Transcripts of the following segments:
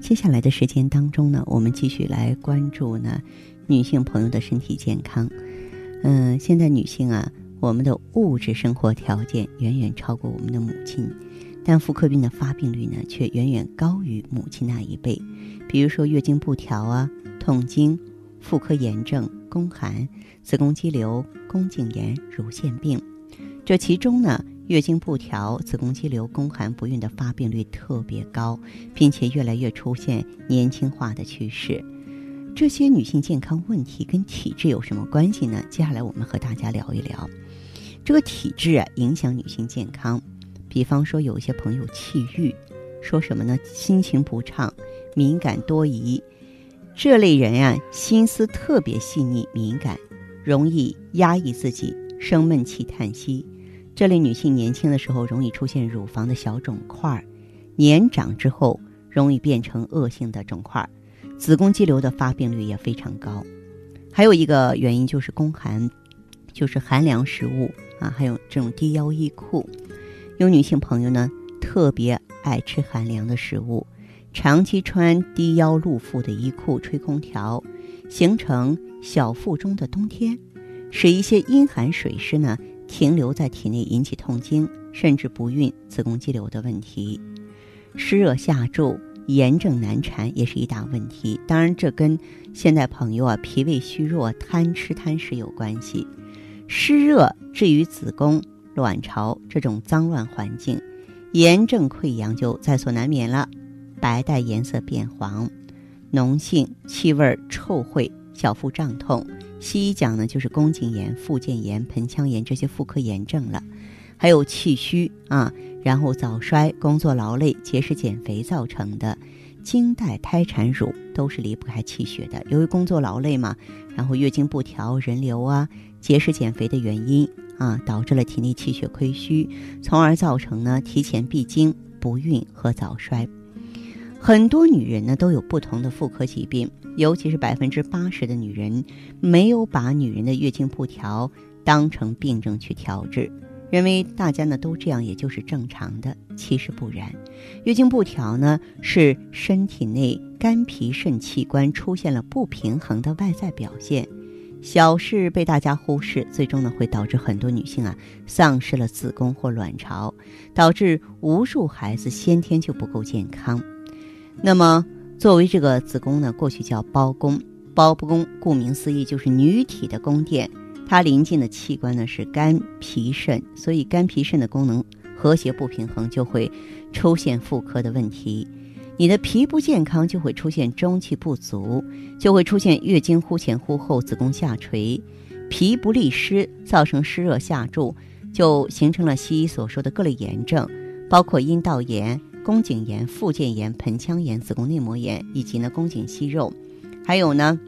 接下来的时间当中呢，我们继续来关注呢女性朋友的身体健康。嗯，现在女性啊，我们的物质生活条件远远超过我们的母亲，但妇科病的发病率呢却远远高于母亲那一辈。比如说月经不调啊、痛经、妇科炎症、宫寒、子宫肌瘤、宫颈炎、乳腺病，这其中呢。月经不调、子宫肌瘤、宫寒不孕的发病率特别高，并且越来越出现年轻化的趋势。这些女性健康问题跟体质有什么关系呢？接下来我们和大家聊一聊。这个体质啊，影响女性健康。比方说，有一些朋友气郁，说什么呢？心情不畅、敏感多疑。这类人呀，心思特别细腻敏感，容易压抑自己，生闷气、叹息。这类女性年轻的时候容易出现乳房的小肿块，年长之后容易变成恶性的肿块，子宫肌瘤的发病率也非常高。还有一个原因就是宫寒，就是寒凉食物啊，还有这种低腰衣裤。有女性朋友呢特别爱吃寒凉的食物，长期穿低腰露腹的衣裤吹空调，形成小腹中的冬天，使一些阴寒水湿呢。停留在体内引起痛经，甚至不孕、子宫肌瘤的问题；湿热下注、炎症难缠也是一大问题。当然，这跟现代朋友啊脾胃虚弱、贪吃贪食有关系。湿热至于子宫、卵巢这种脏乱环境，炎症溃疡就在所难免了。白带颜色变黄，脓性、气味臭秽，小腹胀痛。西医讲呢，就是宫颈炎、附件炎、盆腔炎这些妇科炎症了，还有气虚啊，然后早衰、工作劳累、节食减肥造成的，经带胎产乳都是离不开气血的。由于工作劳累嘛，然后月经不调、人流啊、节食减肥的原因啊，导致了体内气血亏虚，从而造成呢提前闭经、不孕和早衰。很多女人呢都有不同的妇科疾病，尤其是百分之八十的女人没有把女人的月经不调当成病症去调治，认为大家呢都这样也就是正常的。其实不然，月经不调呢是身体内肝脾肾器官出现了不平衡的外在表现，小事被大家忽视，最终呢会导致很多女性啊丧失了子宫或卵巢，导致无数孩子先天就不够健康。那么，作为这个子宫呢，过去叫胞宫，胞宫顾名思义就是女体的宫殿，它临近的器官呢是肝、脾、肾，所以肝、脾、肾的功能和谐不平衡，就会出现妇科的问题。你的脾不健康，就会出现中气不足，就会出现月经忽前忽后、子宫下垂，脾不利湿，造成湿热下注，就形成了西医所说的各类炎症，包括阴道炎。宫颈炎、附件炎、盆腔炎、子宫内膜炎，以及呢宫颈息肉，还有呢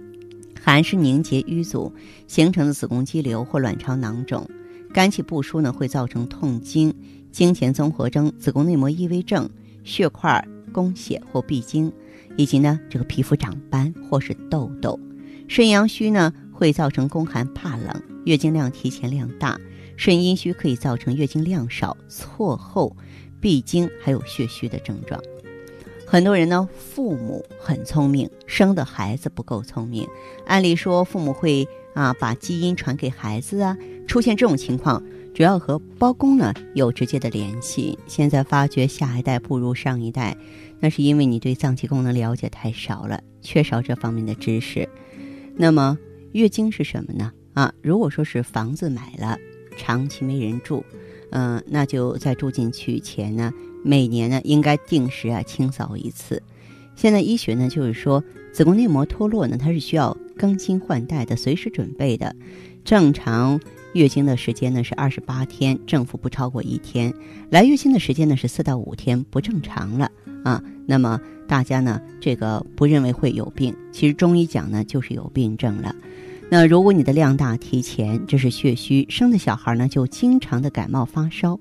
寒湿凝结淤阻形成的子宫肌瘤或卵巢囊肿，肝气不舒呢会造成痛经、经前综合征、子宫内膜异位症、血块、宫血或闭经，以及呢这个皮肤长斑或是痘痘。肾阳虚呢会造成宫寒怕冷、月经量提前量大，肾阴虚可以造成月经量少、错后。闭经还有血虚的症状，很多人呢，父母很聪明，生的孩子不够聪明。按理说，父母会啊把基因传给孩子啊，出现这种情况，主要和包公呢有直接的联系。现在发觉下一代不如上一代，那是因为你对脏器功能了解太少了，缺少这方面的知识。那么月经是什么呢？啊，如果说是房子买了，长期没人住。嗯，那就在住进去前呢，每年呢应该定时啊清扫一次。现在医学呢就是说，子宫内膜脱落呢，它是需要更新换代的，随时准备的。正常月经的时间呢是二十八天，正负不超过一天；来月经的时间呢是四到五天，不正常了啊。那么大家呢这个不认为会有病，其实中医讲呢就是有病症了。那如果你的量大提前，这是血虚，生的小孩呢就经常的感冒发烧。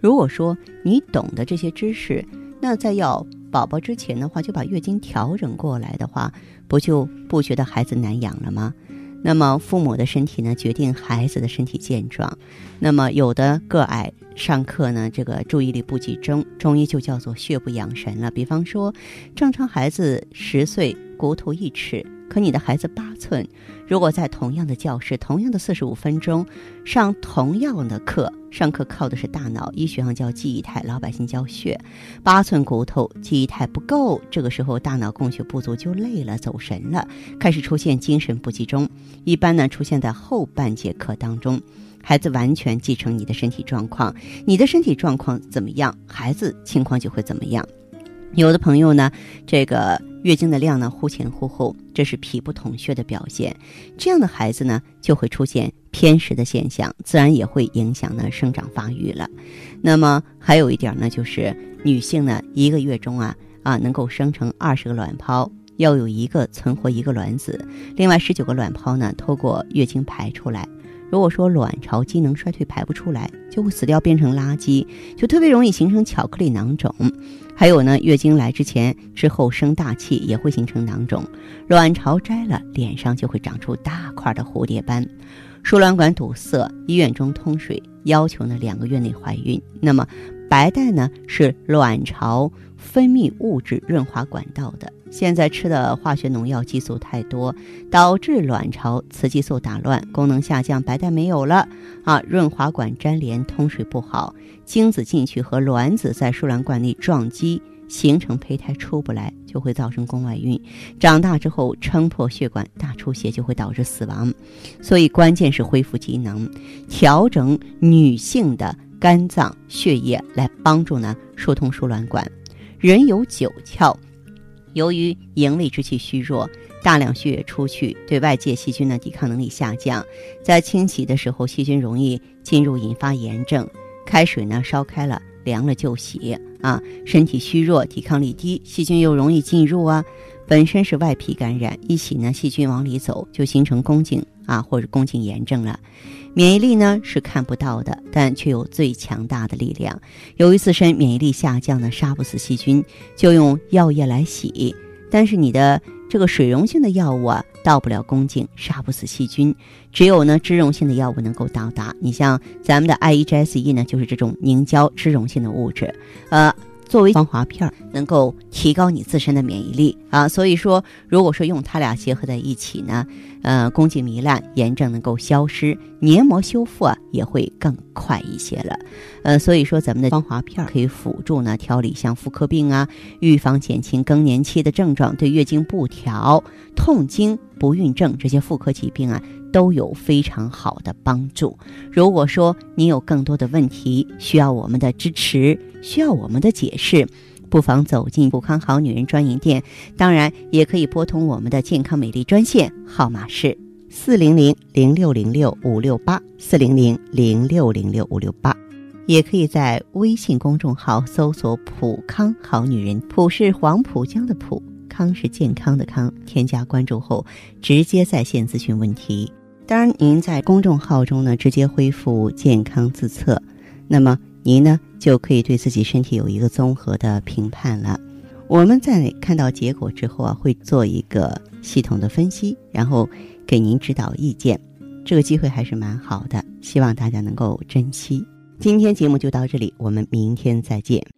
如果说你懂得这些知识，那在要宝宝之前的话，就把月经调整过来的话，不就不觉得孩子难养了吗？那么父母的身体呢，决定孩子的身体健壮。那么有的个矮，上课呢这个注意力不集中，中医就叫做血不养神了。比方说，正常孩子十岁，骨头一尺。可你的孩子八寸，如果在同样的教室、同样的四十五分钟上同样的课，上课靠的是大脑，医学上叫记忆态，老百姓叫血。八寸骨头，记忆态不够，这个时候大脑供血不足，就累了，走神了，开始出现精神不集中。一般呢，出现在后半节课当中，孩子完全继承你的身体状况，你的身体状况怎么样，孩子情况就会怎么样。有的朋友呢，这个。月经的量呢忽前忽后，这是脾不统血的表现。这样的孩子呢就会出现偏食的现象，自然也会影响呢生长发育了。那么还有一点呢，就是女性呢一个月中啊啊能够生成二十个卵泡，要有一个存活一个卵子，另外十九个卵泡呢透过月经排出来。如果说卵巢机能衰退排不出来，就会死掉变成垃圾，就特别容易形成巧克力囊肿。还有呢，月经来之前、之后生大气也会形成囊肿。卵巢摘了，脸上就会长出大块的蝴蝶斑。输卵管堵塞，医院中通水，要求呢两个月内怀孕。那么白带呢是卵巢分泌物质润滑管道的。现在吃的化学农药激素太多，导致卵巢雌激素打乱，功能下降，白带没有了啊，润滑管粘连，通水不好，精子进去和卵子在输卵管内撞击，形成胚胎出不来，就会造成宫外孕。长大之后撑破血管，大出血就会导致死亡。所以关键是恢复机能，调整女性的肝脏血液来帮助呢疏通输卵管。人有九窍。由于营卫之气虚弱，大量血液出去，对外界细菌的抵抗能力下降，在清洗的时候，细菌容易进入，引发炎症。开水呢烧开了，凉了就洗啊。身体虚弱，抵抗力低，细菌又容易进入啊。本身是外皮感染，一洗呢，细菌往里走，就形成宫颈啊或者宫颈炎症了。免疫力呢是看不到的，但却有最强大的力量。由于自身免疫力下降呢，杀不死细菌，就用药液来洗。但是你的这个水溶性的药物啊，到不了宫颈，杀不死细菌。只有呢脂溶性的药物能够到达。你像咱们的 I E G S E 呢，就是这种凝胶脂溶性的物质，呃。作为防滑片，能够提高你自身的免疫力啊，所以说，如果说用它俩结合在一起呢，呃，宫颈糜烂、炎症能够消失，黏膜修复啊也会更快一些了，呃，所以说咱们的防滑片可以辅助呢调理像妇科病啊，预防减轻更年期的症状，对月经不调、痛经、不孕症这些妇科疾病啊。都有非常好的帮助。如果说你有更多的问题需要我们的支持，需要我们的解释，不妨走进普康好女人专营店。当然，也可以拨通我们的健康美丽专线，号码是四零零零六零六五六八四零零零六零六五六八。也可以在微信公众号搜索“普康好女人”，普是黄浦江的浦，康是健康的康。添加关注后，直接在线咨询问题。当然，您在公众号中呢直接恢复健康自测，那么您呢就可以对自己身体有一个综合的评判了。我们在看到结果之后啊，会做一个系统的分析，然后给您指导意见。这个机会还是蛮好的，希望大家能够珍惜。今天节目就到这里，我们明天再见。